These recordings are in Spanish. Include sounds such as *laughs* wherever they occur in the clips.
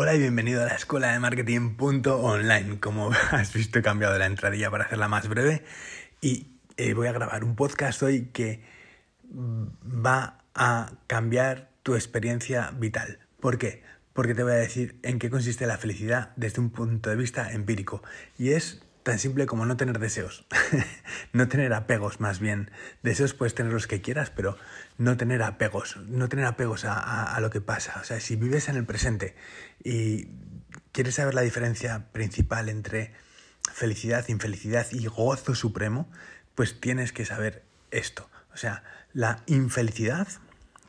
Hola y bienvenido a la escuela de marketing.online. Como *laughs* has visto he cambiado la entradilla para hacerla más breve y eh, voy a grabar un podcast hoy que va a cambiar tu experiencia vital. ¿Por qué? Porque te voy a decir en qué consiste la felicidad desde un punto de vista empírico y es tan simple como no tener deseos, *laughs* no tener apegos más bien. Deseos puedes tener los que quieras, pero no tener apegos, no tener apegos a, lo que pasa. O sea, si vives en el presente y quieres saber la diferencia principal entre felicidad, infelicidad y gozo supremo, pues tienes que saber esto. O sea, la infelicidad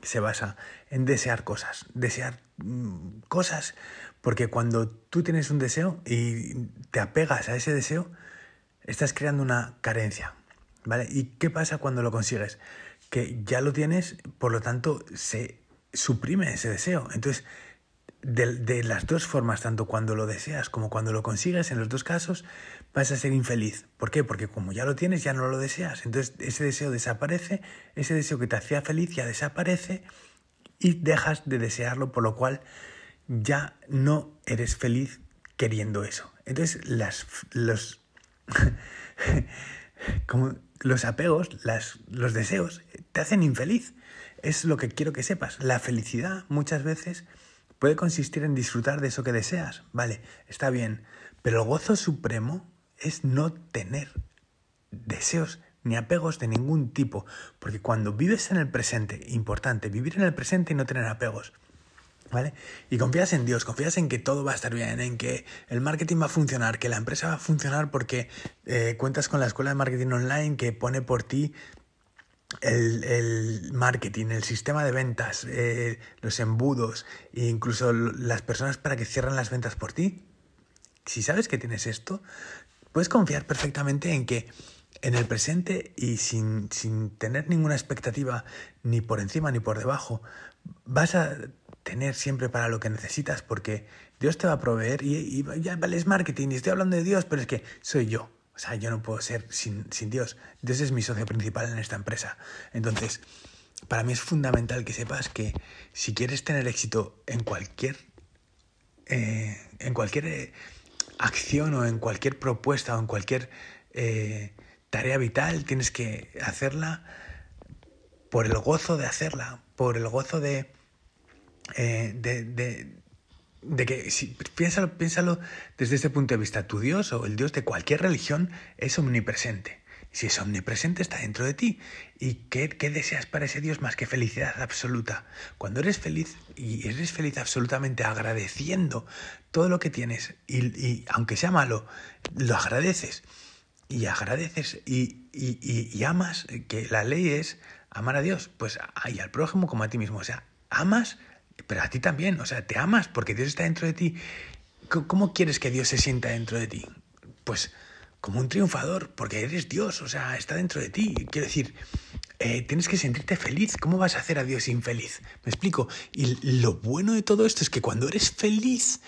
se basa en desear cosas, desear mm, cosas porque cuando tú tienes un deseo y te apegas a ese deseo, estás creando una carencia. ¿Vale? ¿Y qué pasa cuando lo consigues? Que ya lo tienes, por lo tanto, se suprime ese deseo. Entonces, de, de, las dos formas, tanto cuando lo deseas como cuando lo consigues, en los dos casos vas a ser infeliz. ¿Por qué? Porque como ya lo tienes, ya no lo deseas. Entonces ese deseo desaparece, ese deseo que te hacía feliz ya desaparece y dejas de desearlo, por lo cual ya no eres feliz queriendo eso. Entonces, las, los, *laughs* como los apegos, las, los deseos, te hacen infeliz. Es lo que quiero que sepas. La felicidad muchas veces puede consistir en disfrutar de eso que deseas. Vale, está bien. Pero el gozo supremo es no tener deseos ni apegos de ningún tipo. Porque cuando vives en el presente, importante, vivir en el presente y no tener apegos. ¿Vale? Y confías en Dios, confías en que todo va a estar bien, en que el marketing va a funcionar, que la empresa va a funcionar porque eh, cuentas con la escuela de marketing online que pone por ti el, el marketing, el sistema de ventas, eh, los embudos e incluso las personas para que cierren las ventas por ti. Si sabes que tienes esto, puedes confiar perfectamente en que en el presente y sin, sin tener ninguna expectativa ni por encima ni por debajo, vas a tener siempre para lo que necesitas, porque Dios te va a proveer y, ya es marketing y estoy hablando de Dios, pero es que soy yo. O sea, yo no puedo ser sin, sin Dios. Dios es mi socio principal en esta empresa. Entonces, para mí es fundamental que sepas que si quieres tener éxito en cualquier, eh, en cualquier eh, acción o en cualquier propuesta o en cualquier eh, tarea vital, tienes que hacerla por el gozo de hacerla, por el gozo de eh, de, de, de, que, si, piénsalo, piénsalo desde este punto de vista, tu Dios o el Dios de cualquier religión es omnipresente. Si es omnipresente, está dentro de ti. ¿Y qué, qué, deseas para ese Dios más que felicidad absoluta? Cuando eres feliz y eres feliz absolutamente agradeciendo todo lo que tienes y, y aunque sea malo, lo agradeces y agradeces y, y, y, amas, que la ley es amar a Dios, pues y al prójimo como a ti mismo. O sea, amas pero a ti también, o sea, te amas porque Dios está dentro de ti. ¿Cómo quieres que Dios se sienta dentro de ti? Pues como un triunfador, porque eres Dios, o sea, está dentro de ti. Quiero decir, eh, tienes que sentirte feliz. ¿Cómo vas a hacer a Dios infeliz? ¿Me explico? Y lo bueno de todo esto es que cuando eres feliz,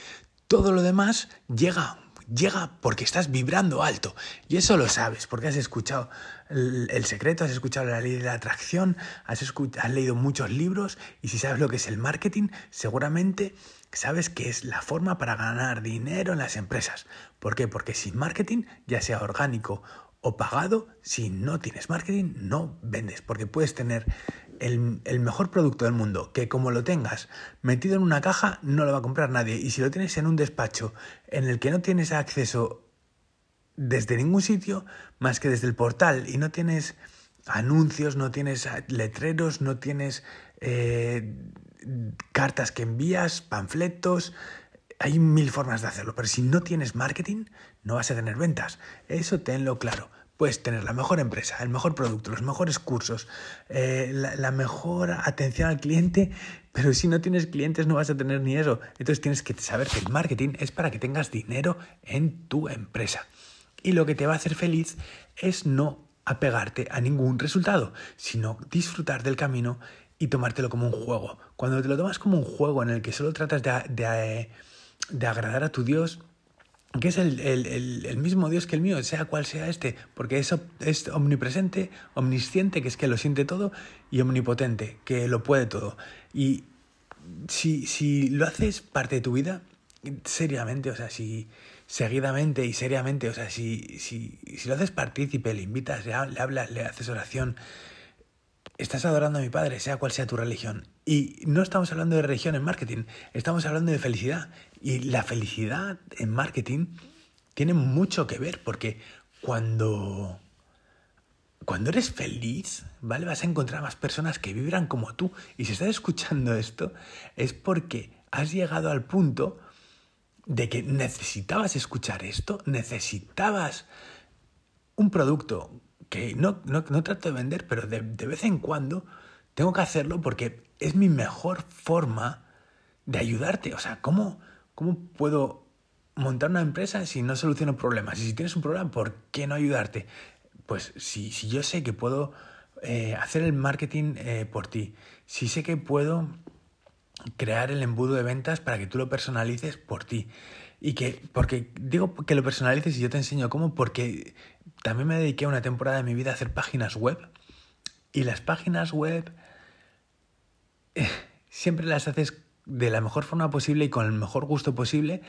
todo lo demás llega llega porque estás vibrando alto. Y eso lo sabes, porque has escuchado el, secreto, has escuchado la ley de la atracción, has, has leído muchos libros y si sabes lo que es el marketing, seguramente sabes que es la forma para ganar dinero en las empresas. ¿Por qué? Porque sin marketing, ya sea orgánico o pagado, si no tienes marketing, no vendes, porque puedes tener el, mejor producto del mundo, que como lo tengas metido en una caja, no lo va a comprar nadie. Y si lo tienes en un despacho en el que no tienes acceso desde ningún sitio, más que desde el portal, y no tienes anuncios, no tienes letreros, no tienes eh, cartas que envías, panfletos, hay mil formas de hacerlo, pero si no tienes marketing, no vas a tener ventas. Eso tenlo claro. Puedes tener la mejor empresa, el mejor producto, los mejores cursos, eh, la, mejor atención al cliente, pero si no tienes clientes no vas a tener ni eso. Entonces tienes que saber que el marketing es para que tengas dinero en tu empresa. Y lo que te va a hacer feliz es no apegarte a ningún resultado, sino disfrutar del camino y tomártelo como un juego. Cuando te lo tomas como un juego en el que solo tratas de, de agradar a tu Dios, que es el, el, el, mismo Dios que el mío, sea cual sea este, porque es, es omnipresente, omnisciente, que es que lo siente todo, y omnipotente, que lo puede todo. Y si, si lo haces parte de tu vida, seriamente, o sea, si seguidamente y seriamente, o sea, si, si, si lo haces partícipe, le invitas, le, hablas, le haces oración, estás adorando a mi Padre, sea cual sea tu religión. Y no estamos hablando de religión en marketing, estamos hablando de felicidad. Y la felicidad en marketing tiene mucho que ver, porque cuando, cuando eres feliz, ¿vale? Vas a encontrar más personas que vibran como tú. Y si estás escuchando esto, es porque has llegado al punto de que necesitabas escuchar esto, necesitabas un producto que no, no, trato de vender, pero de, vez en cuando tengo que hacerlo porque es mi mejor forma de ayudarte. O sea, ¿cómo, cómo puedo montar una empresa si no soluciono problemas? Y si tienes un problema, ¿por qué no ayudarte? Pues si, si yo sé que puedo eh, hacer el marketing eh, por ti, si sé que puedo crear el embudo de ventas para que tú lo personalices por ti. Y que, porque digo que lo personalices y yo te enseño cómo, porque también me dediqué una temporada de mi vida a hacer páginas web. Y las páginas web eh, siempre las haces de la mejor forma posible y con el mejor gusto posible,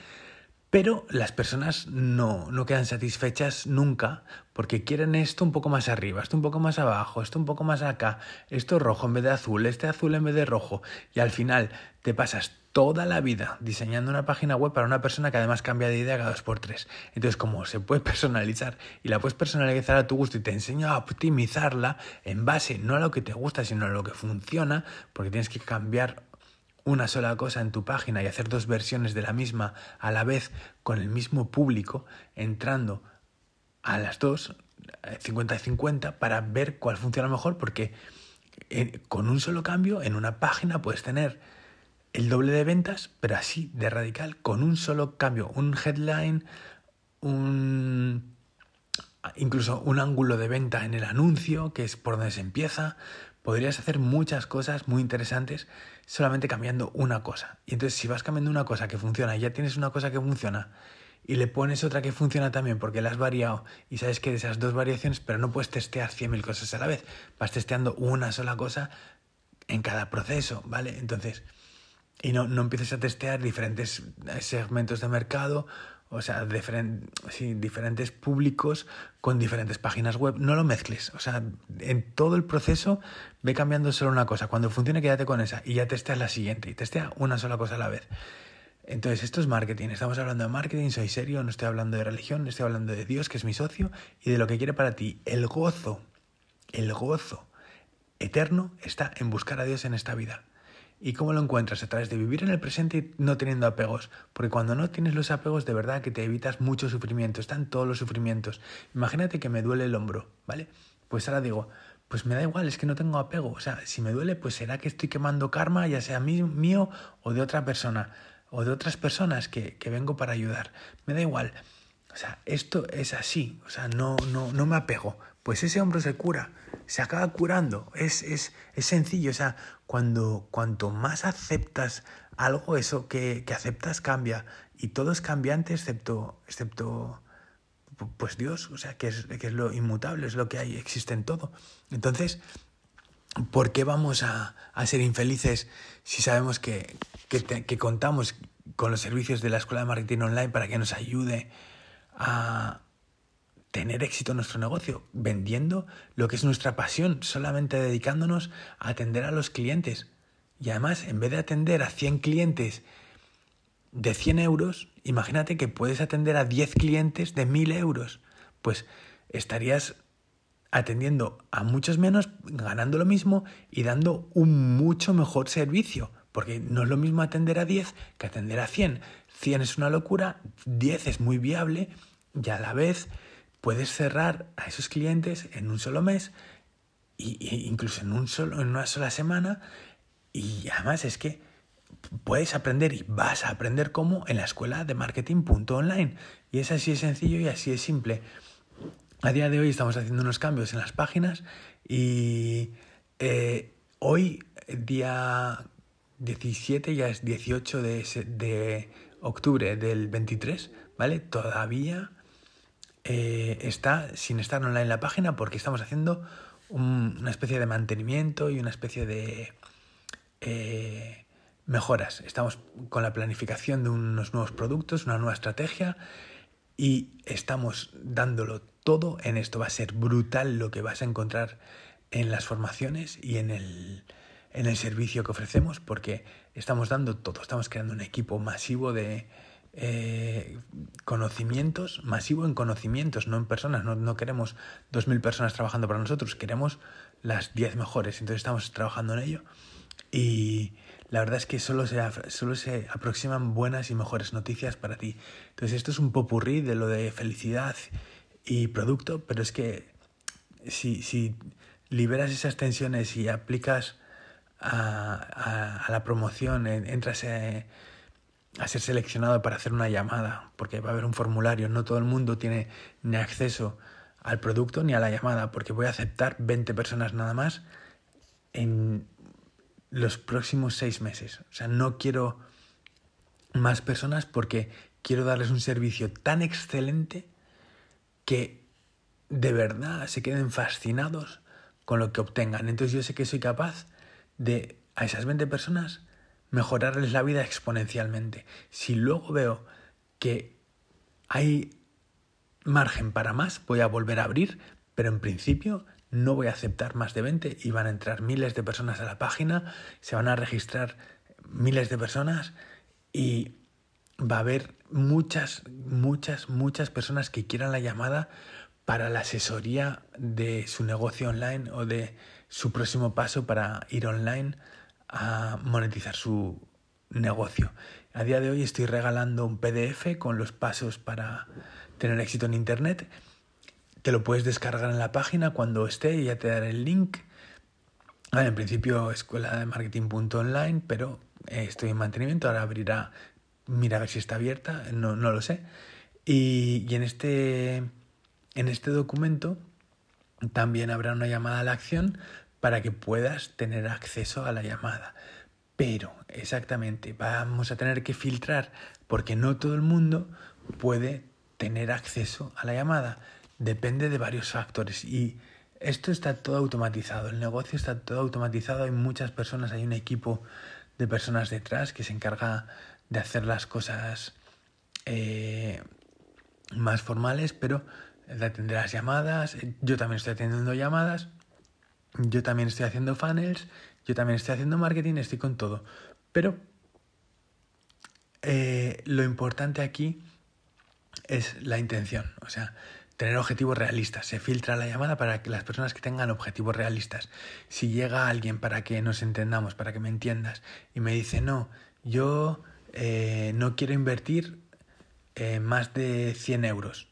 pero las personas no, no quedan satisfechas nunca porque quieren esto un poco más arriba, esto un poco más abajo, esto un poco más acá, esto rojo en vez de azul, este azul en vez de rojo. Y al final te pasas toda la vida diseñando una página web para una persona que además cambia de idea cada dos por tres. Entonces, como se puede personalizar y la puedes personalizar a tu gusto y te enseño a optimizarla en base no a lo que te gusta, sino a lo que funciona, porque tienes que cambiar una sola cosa en tu página y hacer dos versiones de la misma a la vez con el mismo público, entrando a las dos, 50 y 50, para ver cuál funciona mejor, porque eh, con un solo cambio en una página puedes tener el doble de ventas, pero así de radical, con un solo cambio, un headline, un incluso un ángulo de venta en el anuncio, que es por donde se empieza, podrías hacer muchas cosas muy interesantes solamente cambiando una cosa. Y entonces si vas cambiando una cosa que funciona y ya tienes una cosa que funciona y le pones otra que funciona también porque la has variado y sabes que de esas dos variaciones, pero no puedes testear 100.000 cosas a la vez, vas testeando una sola cosa en cada proceso, ¿vale? Entonces, y no, no empieces a testear diferentes segmentos de mercado o sea, diferentes públicos con diferentes páginas web. No lo mezcles. O sea, en todo el proceso ve cambiando solo una cosa. Cuando funcione, quédate con esa y ya testeas la siguiente y testea una sola cosa a la vez. Entonces, esto es marketing. Estamos hablando de marketing, soy serio, no estoy hablando de religión, estoy hablando de Dios, que es mi socio, y de lo que quiere para ti. El gozo, el gozo eterno está en buscar a Dios en esta vida. ¿Y cómo lo encuentras? A través de vivir en el presente y no teniendo apegos. Porque cuando no tienes los apegos, de verdad que te evitas mucho sufrimiento. Están todos los sufrimientos. Imagínate que me duele el hombro, ¿vale? Pues ahora digo, pues me da igual, es que no tengo apego. O sea, si me duele, pues será que estoy quemando karma, ya sea mío o de otra persona, o de otras personas que, que vengo para ayudar. Me da igual. O sea, esto es así. O sea, no, no, no me apego. Pues ese hombro se cura se acaba curando. Es, es, es sencillo. O sea, cuando cuanto más aceptas algo, eso que, que, aceptas cambia. Y todo es cambiante excepto, excepto pues Dios. O sea, que es, que es lo inmutable, es lo que hay, existe en todo. Entonces, ¿por qué vamos a, a ser infelices si sabemos que, que, que contamos con los servicios de la Escuela de Marketing Online para que nos ayude a, tener éxito en nuestro negocio, vendiendo lo que es nuestra pasión, solamente dedicándonos a atender a los clientes. Y además, en vez de atender a 100 clientes de 100 euros, imagínate que puedes atender a 10 clientes de 1000 euros. Pues estarías atendiendo a muchos menos, ganando lo mismo y dando un mucho mejor servicio. Porque no es lo mismo atender a 10 que atender a 100. 100 es una locura, 10 es muy viable y a la vez puedes cerrar a esos clientes en un solo mes e incluso en, un solo, en una sola semana y además es que puedes aprender y vas a aprender cómo en la escuela de marketing.online y es así de sencillo y así de simple. A día de hoy estamos haciendo unos cambios en las páginas y eh, hoy, día 17, ya es 18 de, de octubre del 23, ¿vale? Todavía eh, está sin estar online en la página porque estamos haciendo una especie de mantenimiento y una especie de, eh, mejoras. Estamos con la planificación de unos nuevos productos, una nueva estrategia y estamos dándolo todo en esto. Va a ser brutal lo que vas a encontrar en las formaciones y en el, en el servicio que ofrecemos porque estamos dando todo. Estamos creando un equipo masivo de eh, conocimientos, masivo en conocimientos, no en personas. No, no queremos 2.000 personas trabajando para nosotros, queremos las 10 mejores. Entonces estamos trabajando en ello y la verdad es que solo se, solo se aproximan buenas y mejores noticias para ti. Entonces esto es un popurrí de lo de felicidad y producto, pero es que si, si liberas esas tensiones y aplicas a, a, la promoción, entras a, a ser seleccionado para hacer una llamada, porque va a haber un formulario, no todo el mundo tiene ni acceso al producto ni a la llamada, porque voy a aceptar 20 personas nada más en los próximos seis meses. O sea, no quiero más personas porque quiero darles un servicio tan excelente que de verdad se queden fascinados con lo que obtengan. Entonces yo sé que soy capaz de a esas 20 personas mejorarles la vida exponencialmente. Si luego veo que hay margen para más, voy a volver a abrir, pero en principio no voy a aceptar más de 20 y van a entrar miles de personas a la página, se van a registrar miles de personas y va a haber muchas, muchas, muchas personas que quieran la llamada para la asesoría de su negocio online o de su próximo paso para ir online a monetizar su negocio. A día de hoy estoy regalando un PDF con los pasos para tener éxito en Internet te lo puedes descargar en la página cuando esté y ya te daré el link. en principio escuela de marketing.online, pero eh, estoy en mantenimiento, ahora abrirá, mira a ver si está abierta, no, no lo sé. Y, y en, este, en este documento también habrá una llamada a la acción para que puedas tener acceso a la llamada. Pero, exactamente, vamos a tener que filtrar porque no todo el mundo puede tener acceso a la llamada. Depende de varios factores. Y esto está todo automatizado, el negocio está todo automatizado, hay muchas personas, hay un equipo de personas detrás que se encarga de hacer las cosas eh, más formales, pero de atender las llamadas, yo también estoy atendiendo llamadas, yo también estoy haciendo funnels, yo también estoy haciendo marketing, estoy con todo, pero eh, lo importante aquí es la intención, o sea, tener objetivos realistas. Se filtra la llamada para que las personas que tengan objetivos realistas. Si llega alguien para que nos entendamos, para que me entiendas, y me dice, no, yo eh, no quiero invertir eh, más de 100 euros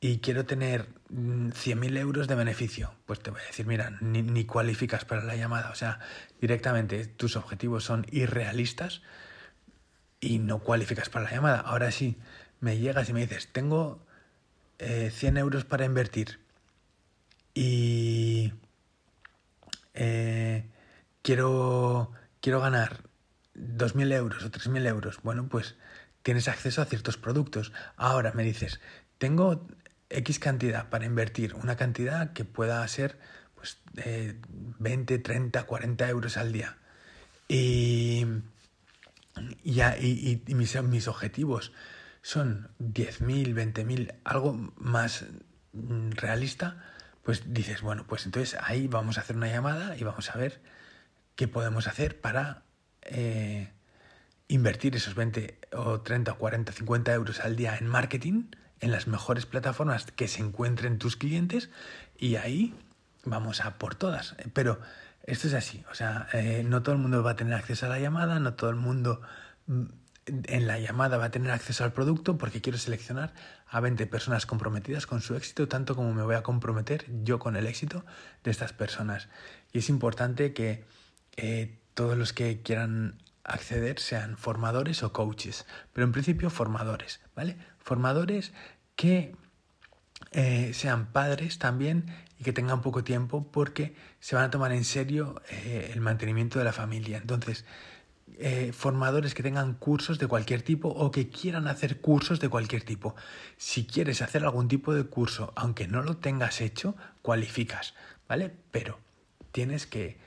y quiero tener 100.000 mm, euros de beneficio, pues te voy a decir, mira, ni, ni cualificas para la llamada. O sea, directamente tus objetivos son irrealistas y no cualificas para la llamada. Ahora sí, me llegas y me dices, tengo 100 eh, euros para invertir y eh, quiero, quiero ganar 2.000 euros o 3.000 euros, bueno, pues tienes acceso a ciertos productos. Ahora me dices, tengo X cantidad para invertir, una cantidad que pueda ser pues, 20, 30, 40 euros al día. Y, y, y, y mis, mis objetivos son 10.000, 20.000, algo más mm, realista, pues dices, bueno, pues entonces ahí vamos a hacer una llamada y vamos a ver qué podemos hacer para eh, invertir esos 20 o 30 o 40, 50 euros al día en marketing en las mejores plataformas que se encuentren tus clientes y ahí vamos a por todas. Pero esto es así, o sea, eh, no todo el mundo va a tener acceso a la llamada, no todo el mundo mm, en la llamada va a tener acceso al producto porque quiero seleccionar a 20 personas comprometidas con su éxito, tanto como me voy a comprometer yo con el éxito de estas personas. Y es importante que eh, todos los que quieran acceder sean formadores o coaches, pero en principio formadores, ¿vale? Formadores que eh, sean padres también y que tengan poco tiempo porque se van a tomar en serio eh, el mantenimiento de la familia. Entonces, eh, formadores que tengan cursos de cualquier tipo o que quieran hacer cursos de cualquier tipo. Si quieres hacer algún tipo de curso, aunque no lo tengas hecho, cualificas, ¿vale? Pero tienes que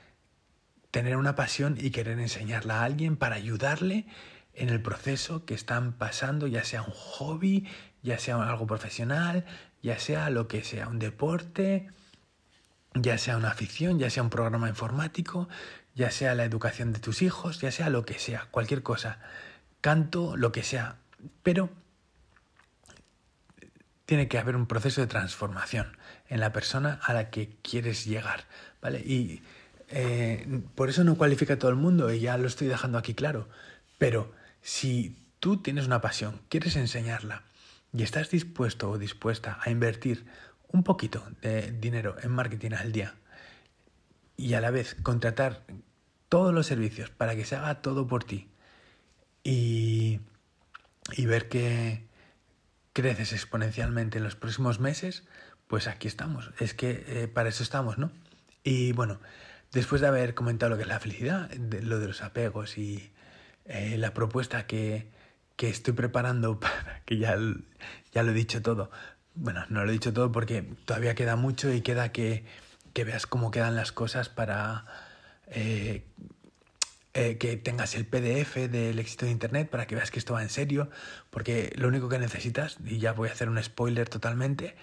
tener una pasión y querer enseñarla a alguien para ayudarle en el proceso que están pasando, ya sea un hobby, ya sea algo profesional, ya sea lo que sea, un deporte, ya sea una afición, ya sea un programa informático, ya sea la educación de tus hijos, ya sea lo que sea, cualquier cosa, canto, lo que sea, pero tiene que haber un proceso de transformación en la persona a la que quieres llegar, ¿vale? Y eh, por eso no cualifica a todo el mundo y ya lo estoy dejando aquí claro. Pero si tú tienes una pasión, quieres enseñarla y estás dispuesto o dispuesta a invertir un poquito de dinero en marketing al día y a la vez contratar todos los servicios para que se haga todo por ti y, y ver que creces exponencialmente en los próximos meses, pues aquí estamos. Es que eh, para eso estamos, ¿no? Y bueno, después de haber comentado lo que es la felicidad, lo de los apegos y eh, la propuesta que, que, estoy preparando, *laughs* para, que ya, ya lo he dicho todo, bueno, no lo he dicho todo porque todavía queda mucho y queda que, que veas cómo quedan las cosas para eh, eh, que tengas el PDF del éxito de Internet para que veas que esto va en serio, porque lo único que necesitas, y ya voy a hacer un spoiler totalmente,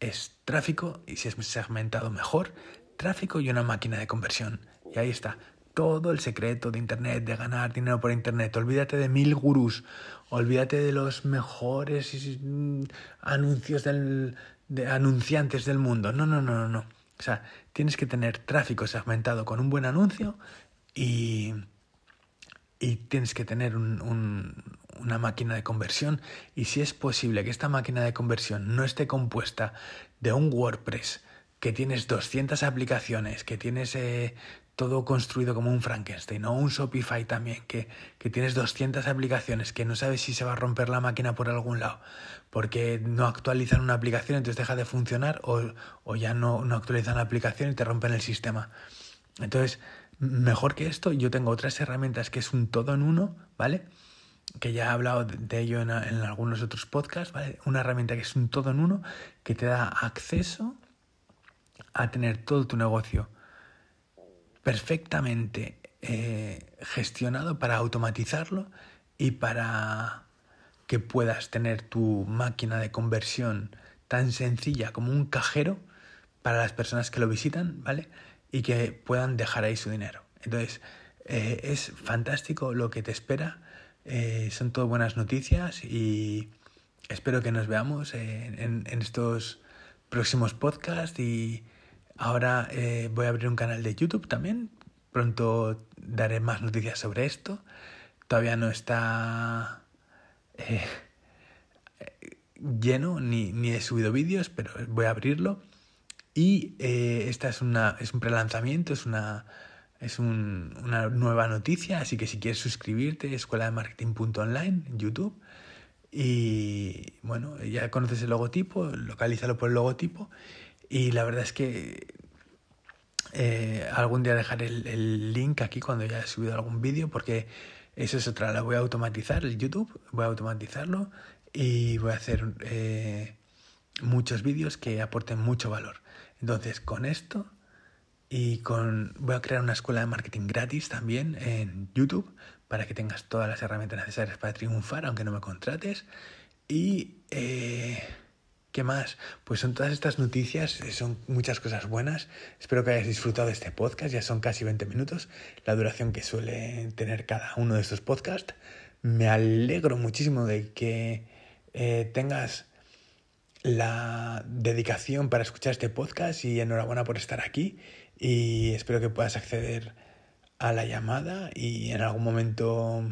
es tráfico y si es segmentado mejor, tráfico y una máquina de conversión. Y ahí está, todo el secreto de Internet, de ganar dinero por Internet. Olvídate de mil gurús, olvídate de los mejores mm, anuncios del, de anunciantes del mundo. No, no, no, no, no. O sea, tienes que tener tráfico segmentado con un buen anuncio y, y tienes que tener una máquina de conversión. Y si es posible que esta máquina de conversión no esté compuesta de un WordPress, que tienes 200 aplicaciones, que tienes eh, todo construido como un Frankenstein o un Shopify también, que, que, tienes 200 aplicaciones, que no sabes si se va a romper la máquina por algún lado, porque no actualizan una aplicación, entonces deja de funcionar o, o ya no, no actualizan la aplicación y te rompen el sistema. Entonces, mejor que esto, yo tengo otras herramientas que es un todo en uno, ¿vale? que ya he hablado de ello en, en algunos otros podcasts, ¿vale? Una herramienta que es un todo en uno, que te da acceso a tener todo tu negocio perfectamente eh, gestionado para automatizarlo y para que puedas tener tu máquina de conversión tan sencilla como un cajero para las personas que lo visitan, ¿vale? Y que puedan dejar ahí su dinero. Entonces, eh, es fantástico lo que te espera. Eh, son todo buenas noticias y espero que nos veamos en, en estos próximos podcasts y Ahora eh, voy a abrir un canal de YouTube también. Pronto daré más noticias sobre esto. Todavía no está eh, lleno ni, ni, he subido vídeos, pero voy a abrirlo. Y eh, esta es, una, es un prelanzamiento, es una, es un, una nueva noticia. Así que si quieres suscribirte, escuela de marketing.online YouTube. Y bueno, ya conoces el logotipo, localízalo por el logotipo y la verdad es que eh, algún día dejaré el, link aquí cuando ya he subido algún vídeo, porque eso es otra, la voy a automatizar, el YouTube, voy a automatizarlo y voy a hacer eh, muchos vídeos que aporten mucho valor. Entonces, con esto y con voy a crear una escuela de marketing gratis también en YouTube para que tengas todas las herramientas necesarias para triunfar, aunque no me contrates. Y eh, ¿Qué más? Pues son todas estas noticias, eh, son muchas cosas buenas. Espero que hayas disfrutado de este podcast, ya son casi 20 minutos, la duración que suele tener cada uno de estos podcasts. Me alegro muchísimo de que eh, tengas la dedicación para escuchar este podcast y enhorabuena por estar aquí y espero que puedas acceder a la llamada y en algún momento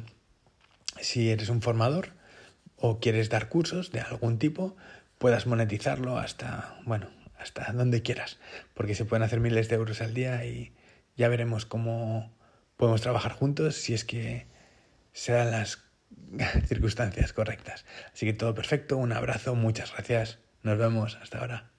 si eres un formador o quieres dar cursos de algún tipo, puedas monetizarlo hasta, bueno, hasta donde quieras, porque se pueden hacer miles de euros al día y ya veremos cómo podemos trabajar juntos si es que se dan las *laughs* circunstancias correctas. Así que todo perfecto, un abrazo, muchas gracias, nos vemos, hasta ahora.